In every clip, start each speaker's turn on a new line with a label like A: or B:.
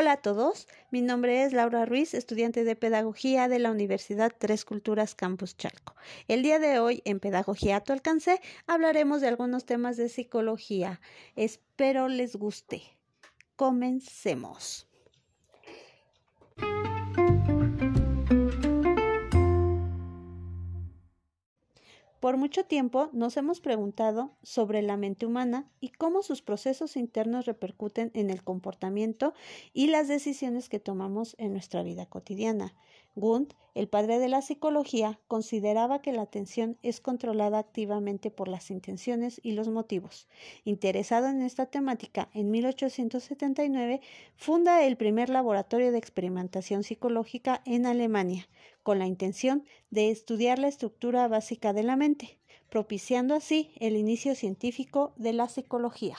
A: Hola a todos, mi nombre es Laura Ruiz, estudiante de Pedagogía de la Universidad Tres Culturas Campus Chalco. El día de hoy en Pedagogía a tu alcance hablaremos de algunos temas de psicología. Espero les guste. Comencemos. Por mucho tiempo nos hemos preguntado sobre la mente humana y cómo sus procesos internos repercuten en el comportamiento y las decisiones que tomamos en nuestra vida cotidiana. Gunt, el padre de la psicología, consideraba que la atención es controlada activamente por las intenciones y los motivos. Interesado en esta temática, en 1879 funda el primer laboratorio de experimentación psicológica en Alemania, con la intención de estudiar la estructura básica de la mente, propiciando así el inicio científico de la psicología.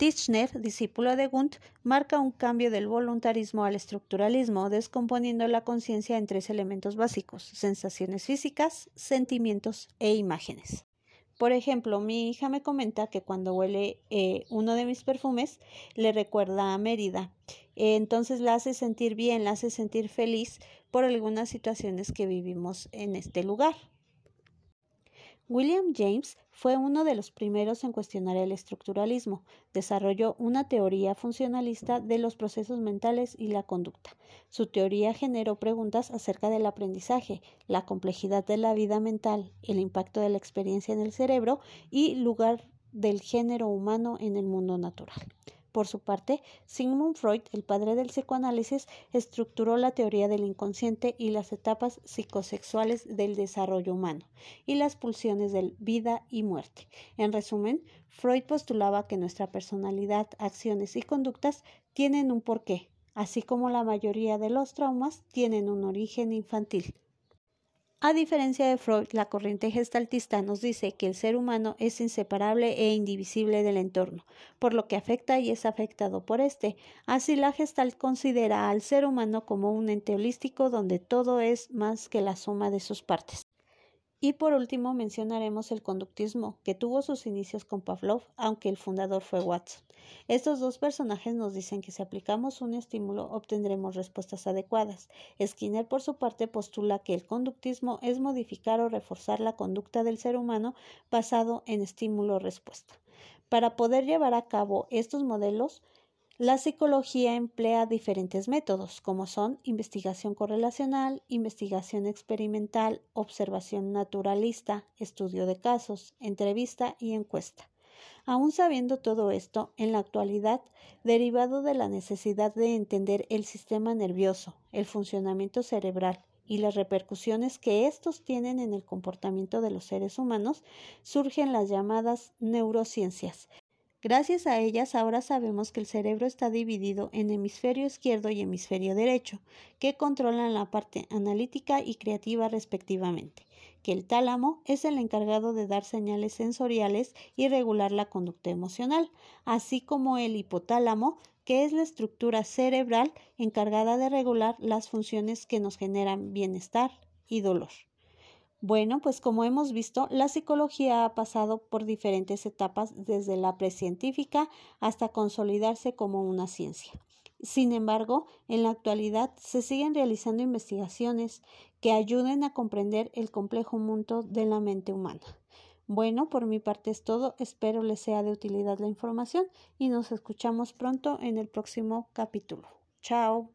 A: Tischner, discípulo de Gunt, marca un cambio del voluntarismo al estructuralismo, descomponiendo la conciencia en tres elementos básicos, sensaciones físicas, sentimientos e imágenes. Por ejemplo, mi hija me comenta que cuando huele eh, uno de mis perfumes le recuerda a Mérida. entonces la hace sentir bien, la hace sentir feliz por algunas situaciones que vivimos en este lugar. William James fue uno de los primeros en cuestionar el estructuralismo. Desarrolló una teoría funcionalista de los procesos mentales y la conducta. Su teoría generó preguntas acerca del aprendizaje, la complejidad de la vida mental, el impacto de la experiencia en el cerebro y lugar del género humano en el mundo natural. Por su parte, Sigmund Freud, el padre del psicoanálisis, estructuró la teoría del inconsciente y las etapas psicosexuales del desarrollo humano y las pulsiones de vida y muerte. En resumen, Freud postulaba que nuestra personalidad, acciones y conductas tienen un porqué, así como la mayoría de los traumas tienen un origen infantil. A diferencia de Freud, la corriente gestaltista nos dice que el ser humano es inseparable e indivisible del entorno, por lo que afecta y es afectado por éste. Así la gestalt considera al ser humano como un ente holístico donde todo es más que la suma de sus partes. Y por último mencionaremos el conductismo, que tuvo sus inicios con Pavlov, aunque el fundador fue Watson. Estos dos personajes nos dicen que si aplicamos un estímulo obtendremos respuestas adecuadas. Skinner por su parte postula que el conductismo es modificar o reforzar la conducta del ser humano basado en estímulo-respuesta. Para poder llevar a cabo estos modelos, la psicología emplea diferentes métodos, como son investigación correlacional, investigación experimental, observación naturalista, estudio de casos, entrevista y encuesta. Aún sabiendo todo esto, en la actualidad, derivado de la necesidad de entender el sistema nervioso, el funcionamiento cerebral y las repercusiones que estos tienen en el comportamiento de los seres humanos, surgen las llamadas neurociencias, Gracias a ellas ahora sabemos que el cerebro está dividido en hemisferio izquierdo y hemisferio derecho, que controlan la parte analítica y creativa respectivamente, que el tálamo es el encargado de dar señales sensoriales y regular la conducta emocional, así como el hipotálamo, que es la estructura cerebral encargada de regular las funciones que nos generan bienestar y dolor. Bueno, pues como hemos visto, la psicología ha pasado por diferentes etapas desde la precientífica hasta consolidarse como una ciencia. Sin embargo, en la actualidad se siguen realizando investigaciones que ayuden a comprender el complejo mundo de la mente humana. Bueno, por mi parte es todo. Espero les sea de utilidad la información y nos escuchamos pronto en el próximo capítulo. Chao.